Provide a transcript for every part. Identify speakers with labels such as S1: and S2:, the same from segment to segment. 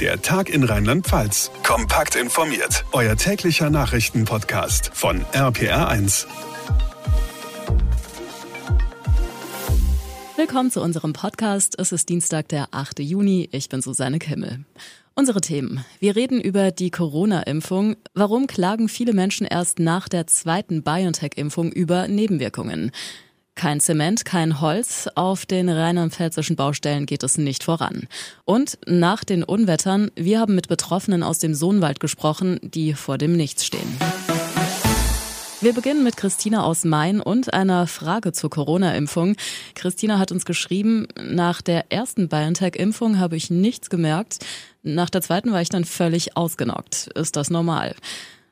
S1: Der Tag in Rheinland-Pfalz. Kompakt informiert. Euer täglicher Nachrichtenpodcast von RPR1.
S2: Willkommen zu unserem Podcast. Es ist Dienstag, der 8. Juni. Ich bin Susanne Kimmel. Unsere Themen. Wir reden über die Corona-Impfung. Warum klagen viele Menschen erst nach der zweiten BioNTech-Impfung über Nebenwirkungen? Kein Zement, kein Holz. Auf den rheinland-pfälzischen Baustellen geht es nicht voran. Und nach den Unwettern, wir haben mit Betroffenen aus dem Sohnwald gesprochen, die vor dem Nichts stehen. Wir beginnen mit Christina aus Main und einer Frage zur Corona-Impfung. Christina hat uns geschrieben, nach der ersten BioNTech-Impfung habe ich nichts gemerkt. Nach der zweiten war ich dann völlig ausgenockt. Ist das normal?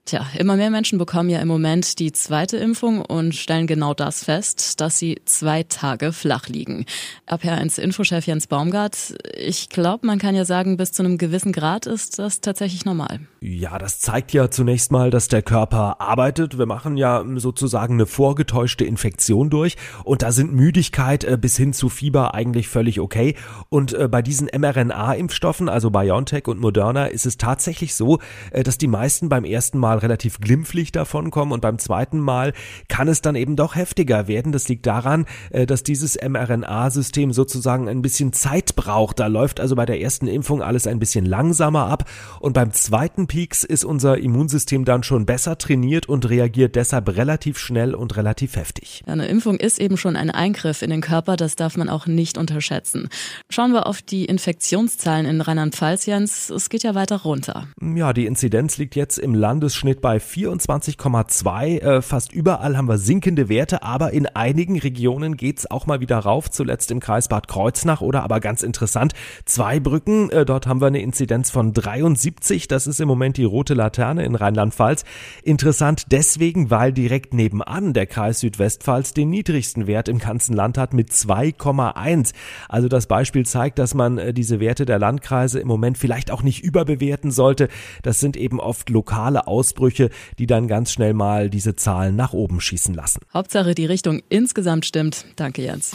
S2: Tja, immer mehr Menschen bekommen ja im Moment die zweite Impfung und stellen genau das fest, dass sie zwei Tage flach liegen. RPR1-Infochef Jens Baumgart, ich glaube, man kann ja sagen, bis zu einem gewissen Grad ist das tatsächlich normal.
S3: Ja, das zeigt ja zunächst mal, dass der Körper arbeitet. Wir machen ja sozusagen eine vorgetäuschte Infektion durch und da sind Müdigkeit äh, bis hin zu Fieber eigentlich völlig okay. Und äh, bei diesen mRNA-Impfstoffen, also BioNTech und Moderna, ist es tatsächlich so, äh, dass die meisten beim ersten Mal Mal relativ glimpflich davonkommen und beim zweiten Mal kann es dann eben doch heftiger werden. Das liegt daran, äh, dass dieses mRNA-System sozusagen ein bisschen Zeit braucht. Da läuft also bei der ersten Impfung alles ein bisschen langsamer ab und beim zweiten Peaks ist unser Immunsystem dann schon besser trainiert und reagiert deshalb relativ schnell und relativ heftig.
S2: Eine Impfung ist eben schon ein Eingriff in den Körper, das darf man auch nicht unterschätzen. Schauen wir auf die Infektionszahlen in Rheinland-Pfalz, Jens. Es geht ja weiter runter.
S3: Ja, die Inzidenz liegt jetzt im Landes Durchschnitt bei 24,2. Äh, fast überall haben wir sinkende Werte, aber in einigen Regionen geht's auch mal wieder rauf, zuletzt im Kreis Bad Kreuznach oder aber ganz interessant, Zweibrücken, äh, dort haben wir eine Inzidenz von 73, das ist im Moment die rote Laterne in Rheinland-Pfalz. Interessant deswegen, weil direkt nebenan der Kreis Südwestpfalz den niedrigsten Wert im ganzen Land hat mit 2,1. Also das Beispiel zeigt, dass man äh, diese Werte der Landkreise im Moment vielleicht auch nicht überbewerten sollte. Das sind eben oft lokale Aus Ausbrüche, die dann ganz schnell mal diese Zahlen nach oben schießen lassen.
S2: Hauptsache die Richtung insgesamt stimmt. Danke Jens.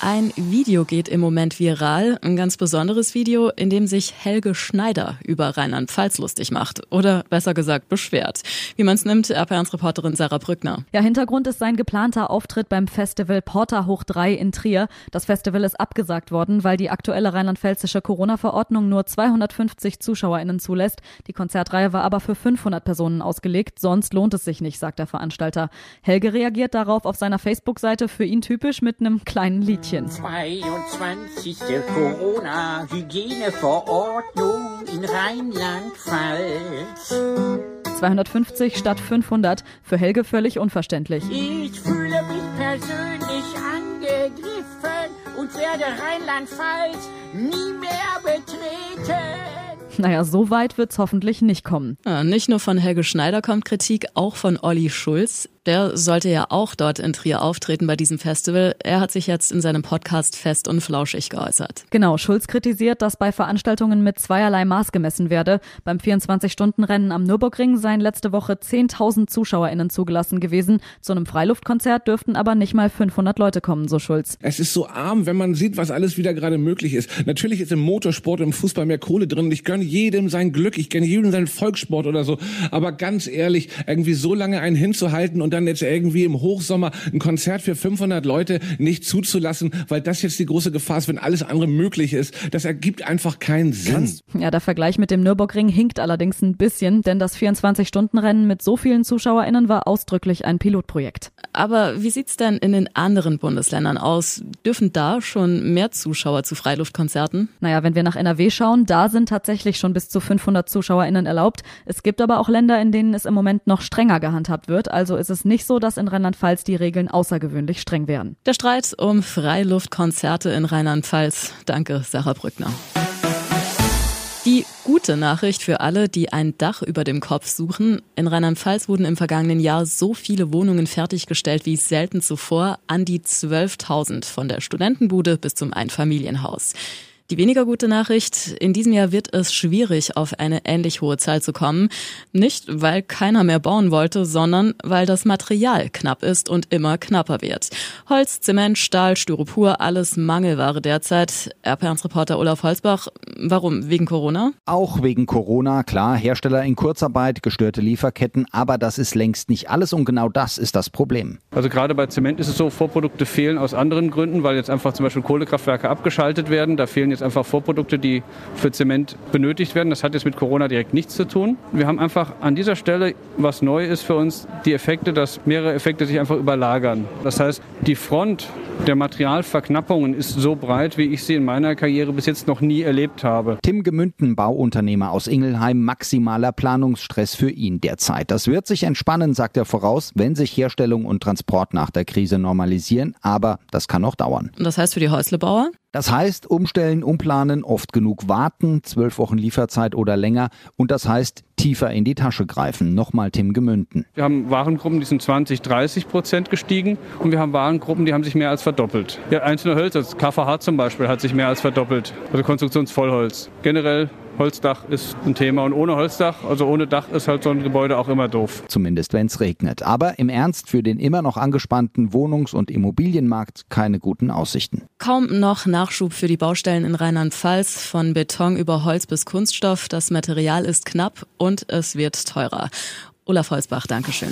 S2: Ein Video geht im Moment viral, ein ganz besonderes Video, in dem sich Helge Schneider über Rheinland-Pfalz lustig macht oder besser gesagt beschwert. Wie man es nimmt, RPR1-Reporterin Sarah Brückner.
S4: Ja, Hintergrund ist sein geplanter Auftritt beim Festival Porta Hoch 3 in Trier. Das Festival ist abgesagt worden, weil die aktuelle rheinland-pfälzische Corona-Verordnung nur 250 ZuschauerInnen zulässt. Die Konzertreihe war aber für 500 Personen ausgelegt, sonst lohnt es sich nicht, sagt der Veranstalter. Helge reagiert darauf auf seiner Facebook-Seite für ihn typisch mit einem kleinen Liedchen. Mädchen.
S5: 22. Corona-Hygieneverordnung in Rheinland-Pfalz.
S4: 250 statt 500. Für Helge völlig unverständlich.
S5: Ich fühle mich persönlich angegriffen und werde Rheinland-Pfalz nie mehr betreten.
S4: Naja, so weit wird's hoffentlich nicht kommen.
S2: Ja, nicht nur von Helge Schneider kommt Kritik, auch von Olli Schulz. Der sollte ja auch dort in Trier auftreten bei diesem Festival. Er hat sich jetzt in seinem Podcast fest und flauschig geäußert.
S4: Genau, Schulz kritisiert, dass bei Veranstaltungen mit zweierlei Maß gemessen werde. Beim 24-Stunden-Rennen am Nürburgring seien letzte Woche 10.000 ZuschauerInnen zugelassen gewesen. Zu einem Freiluftkonzert dürften aber nicht mal 500 Leute kommen, so Schulz.
S6: Es ist so arm, wenn man sieht, was alles wieder gerade möglich ist. Natürlich ist im Motorsport, im Fußball mehr Kohle drin. Ich gönne jedem sein Glück, ich gönne jedem seinen Volkssport oder so. Aber ganz ehrlich, irgendwie so lange einen hinzuhalten und dann jetzt irgendwie im Hochsommer ein Konzert für 500 Leute nicht zuzulassen, weil das jetzt die große Gefahr ist, wenn alles andere möglich ist. Das ergibt einfach keinen Sinn.
S4: Ja, der Vergleich mit dem Nürburgring hinkt allerdings ein bisschen, denn das 24-Stunden-Rennen mit so vielen ZuschauerInnen war ausdrücklich ein Pilotprojekt.
S2: Aber wie sieht's denn in den anderen Bundesländern aus? Dürfen da schon mehr Zuschauer zu Freiluftkonzerten?
S4: Naja, wenn wir nach NRW schauen, da sind tatsächlich schon bis zu 500 ZuschauerInnen erlaubt. Es gibt aber auch Länder, in denen es im Moment noch strenger gehandhabt wird. Also ist es nicht so, dass in Rheinland-Pfalz die Regeln außergewöhnlich streng wären.
S2: Der Streit um Freiluftkonzerte in Rheinland-Pfalz. Danke, Sarah Brückner. Die gute Nachricht für alle, die ein Dach über dem Kopf suchen. In Rheinland-Pfalz wurden im vergangenen Jahr so viele Wohnungen fertiggestellt wie selten zuvor, an die 12.000 von der Studentenbude bis zum Einfamilienhaus. Die weniger gute Nachricht, in diesem Jahr wird es schwierig, auf eine ähnlich hohe Zahl zu kommen. Nicht, weil keiner mehr bauen wollte, sondern weil das Material knapp ist und immer knapper wird. Holz, Zement, Stahl, Styropor, alles Mangelware derzeit. RP1-Reporter Olaf Holzbach, warum? Wegen Corona?
S7: Auch wegen Corona, klar, Hersteller in Kurzarbeit, gestörte Lieferketten, aber das ist längst nicht alles und genau das ist das Problem.
S8: Also gerade bei Zement ist es so, Vorprodukte fehlen aus anderen Gründen, weil jetzt einfach zum Beispiel Kohlekraftwerke abgeschaltet werden. Da fehlen jetzt einfach Vorprodukte, die für Zement benötigt werden. Das hat jetzt mit Corona direkt nichts zu tun. Wir haben einfach an dieser Stelle, was neu ist für uns, die Effekte, dass mehrere Effekte sich einfach überlagern. Das heißt, die Front der Materialverknappungen ist so breit, wie ich sie in meiner Karriere bis jetzt noch nie erlebt habe.
S7: Tim Gemünden, Bauunternehmer aus Ingelheim, maximaler Planungsstress für ihn derzeit. Das wird sich entspannen, sagt er voraus, wenn sich Herstellung und Transport nach der Krise normalisieren, aber das kann noch dauern.
S2: Und das heißt für die Häuslebauer?
S7: Das heißt, umstellen, umplanen, oft genug warten, zwölf Wochen Lieferzeit oder länger. Und das heißt, tiefer in die Tasche greifen. Nochmal Tim Gemünden.
S8: Wir haben Warengruppen, die sind 20, 30 Prozent gestiegen. Und wir haben Warengruppen, die haben sich mehr als verdoppelt. Ja, einzelne Hölzer, KVH zum Beispiel, hat sich mehr als verdoppelt. Also Konstruktionsvollholz. Generell Holzdach ist ein Thema und ohne Holzdach, also ohne Dach ist halt so ein Gebäude auch immer doof.
S7: Zumindest wenn es regnet. Aber im Ernst für den immer noch angespannten Wohnungs- und Immobilienmarkt keine guten Aussichten.
S2: Kaum noch Nachschub für die Baustellen in Rheinland-Pfalz, von Beton über Holz bis Kunststoff. Das Material ist knapp und es wird teurer. Olaf Holzbach, Dankeschön.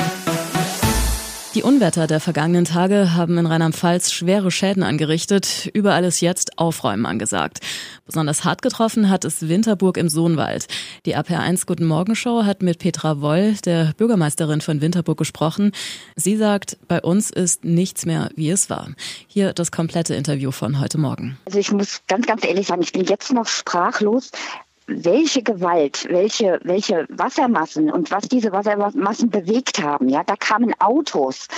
S2: Die Unwetter der vergangenen Tage haben in Rheinland-Pfalz schwere Schäden angerichtet. Überall ist jetzt Aufräumen angesagt. Besonders hart getroffen hat es Winterburg im Sohnwald. Die APR1 Guten Morgen Show hat mit Petra Woll, der Bürgermeisterin von Winterburg, gesprochen. Sie sagt, bei uns ist nichts mehr, wie es war. Hier das komplette Interview von heute Morgen.
S9: Also ich muss ganz, ganz ehrlich sagen, ich bin jetzt noch sprachlos, welche Gewalt, welche, welche Wassermassen und was diese Wassermassen bewegt haben. Ja, da kamen Autos,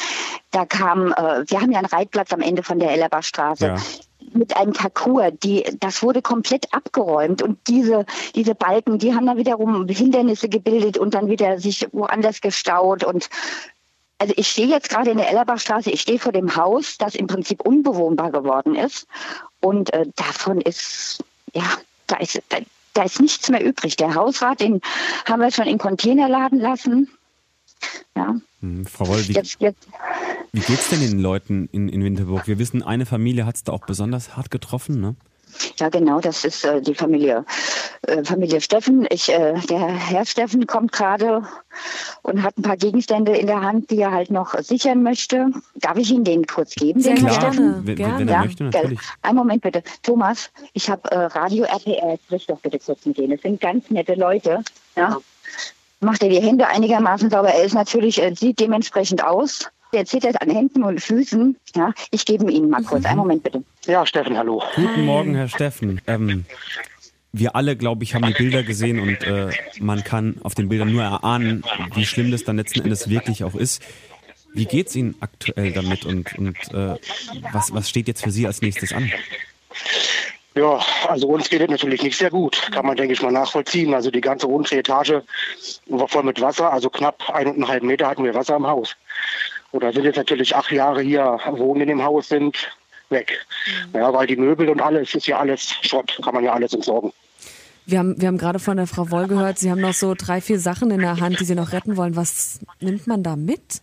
S9: da kam, äh, wir haben ja einen Reitplatz am Ende von der Ellerbachstraße. Ja mit einem Parcours, die, das wurde komplett abgeräumt und diese, diese Balken, die haben dann wiederum Hindernisse gebildet und dann wieder sich woanders gestaut und also ich stehe jetzt gerade in der Ellerbachstraße, ich stehe vor dem Haus, das im Prinzip unbewohnbar geworden ist und äh, davon ist, ja, da ist, da, da ist nichts mehr übrig. Der Hausrat, den haben wir schon in Container laden lassen. Ja.
S10: Hm, Frau Woll, wie, jetzt, jetzt. wie geht's denn den Leuten in, in Winterburg? Wir wissen, eine Familie hat es da auch besonders hart getroffen, ne?
S9: Ja, genau, das ist äh, die Familie, äh, Familie Steffen. Ich, äh, der Herr Steffen kommt gerade und hat ein paar Gegenstände in der Hand, die er halt noch sichern möchte. Darf ich Ihnen den kurz geben?
S10: Sehr
S9: den
S10: Steffen? Wenn, wenn, wenn er ja, möchte, natürlich.
S9: Einen Moment bitte. Thomas, ich habe äh, Radio RPR, sprich doch bitte kurz mit denen. Das sind ganz nette Leute. Ja. Macht er die Hände einigermaßen sauber. Er ist natürlich, äh, sieht dementsprechend aus. Der zittert an Händen und Füßen. Ja, ich gebe ihn mal kurz. Mhm. Einen Moment bitte.
S11: Ja, Steffen, hallo.
S10: Guten Morgen, Herr Steffen. Ähm, wir alle, glaube ich, haben die Bilder gesehen und äh, man kann auf den Bildern nur erahnen, wie schlimm das dann letzten Endes wirklich auch ist. Wie geht es Ihnen aktuell damit und, und äh, was, was steht jetzt für Sie als nächstes an?
S11: Ja, also uns geht es natürlich nicht sehr gut, kann man, denke ich, mal nachvollziehen. Also die ganze untere Etage war voll mit Wasser, also knapp eineinhalb Meter hatten wir Wasser im Haus. Oder sind jetzt natürlich acht Jahre hier wohnen in dem Haus, sind weg. Mhm. Ja, weil die Möbel und alles ist ja alles Schrott, kann man ja alles entsorgen.
S4: Wir haben, wir haben gerade von der Frau Woll gehört, Sie haben noch so drei, vier Sachen in der Hand, die Sie noch retten wollen. Was nimmt man da mit?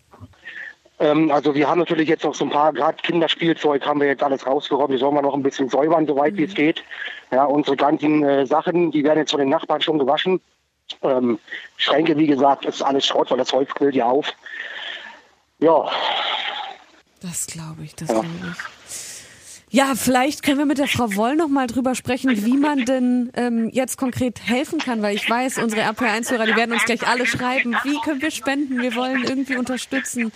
S11: Ähm, also wir haben natürlich jetzt noch so ein paar, gerade Kinderspielzeug haben wir jetzt alles rausgeräumt. Die sollen wir noch ein bisschen säubern, soweit mhm. wie es mhm. geht. Ja, unsere ganzen äh, Sachen, die werden jetzt von den Nachbarn schon gewaschen. Ähm, Schränke, wie gesagt, ist alles Schrott, weil das Holz quillt ja auf. Ja.
S4: Das glaube ich, das ja. glaube ich. Ja, vielleicht können wir mit der Frau Woll noch mal drüber sprechen, wie man denn ähm, jetzt konkret helfen kann, weil ich weiß, unsere RP1-Hörer, die werden uns gleich alle schreiben, wie können wir spenden, wir wollen irgendwie unterstützen.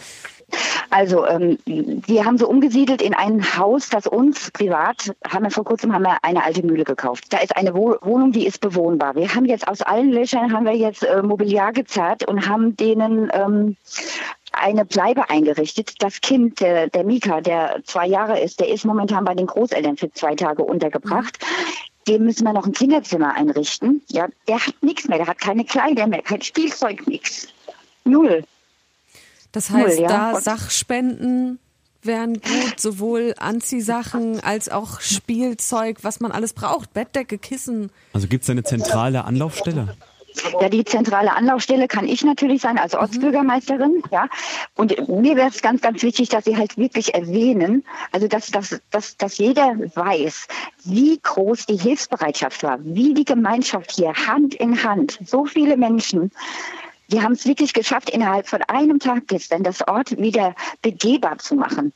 S9: Also ähm, wir haben so umgesiedelt in ein Haus, das uns privat, haben wir vor kurzem haben wir eine alte Mühle gekauft. Da ist eine Wohnung, die ist bewohnbar. Wir haben jetzt aus allen Löchern haben wir jetzt äh, Mobiliar gezerrt und haben denen ähm, eine Bleibe eingerichtet. Das Kind, der, der Mika, der zwei Jahre ist, der ist momentan bei den Großeltern für zwei Tage untergebracht. Dem müssen wir noch ein Kinderzimmer einrichten. Ja, der hat nichts mehr, der hat keine Kleider mehr, kein Spielzeug, nichts. Null.
S4: Das heißt, Null, ja. da Sachspenden
S12: wären gut, sowohl Anziehsachen als auch Spielzeug, was man alles braucht, Bettdecke, Kissen.
S10: Also gibt es eine zentrale Anlaufstelle?
S9: Ja, die zentrale Anlaufstelle kann ich natürlich sein als Ortsbürgermeisterin, ja. Und mir wäre es ganz, ganz wichtig, dass Sie halt wirklich erwähnen, also dass, dass, dass, dass jeder weiß, wie groß die Hilfsbereitschaft war, wie die Gemeinschaft hier Hand in Hand, so viele Menschen, die haben es wirklich geschafft, innerhalb von einem Tag gestern das Ort wieder begehbar zu machen.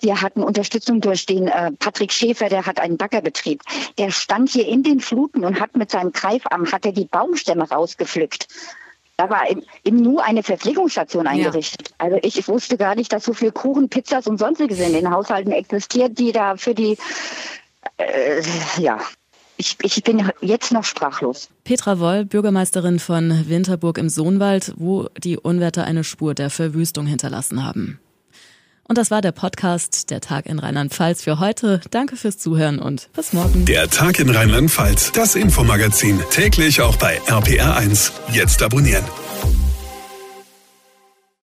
S9: Wir hatten Unterstützung durch den äh, Patrick Schäfer, der hat einen Baggerbetrieb. Der stand hier in den Fluten und hat mit seinem Greifarm hat er die Baumstämme rausgepflückt. Da war im, im Nu eine Verpflegungsstation eingerichtet. Ja. Also ich, ich, wusste gar nicht, dass so viel Kuchen, Pizzas und sonstiges in den Haushalten existiert, die da für die äh, ja, ich, ich, bin jetzt noch sprachlos.
S2: Petra Woll, Bürgermeisterin von Winterburg im Sohnwald, wo die Unwetter eine Spur der Verwüstung hinterlassen haben. Und das war der Podcast Der Tag in Rheinland-Pfalz für heute. Danke fürs Zuhören und bis morgen.
S1: Der Tag in Rheinland-Pfalz, das Infomagazin, täglich auch bei RPR1. Jetzt abonnieren.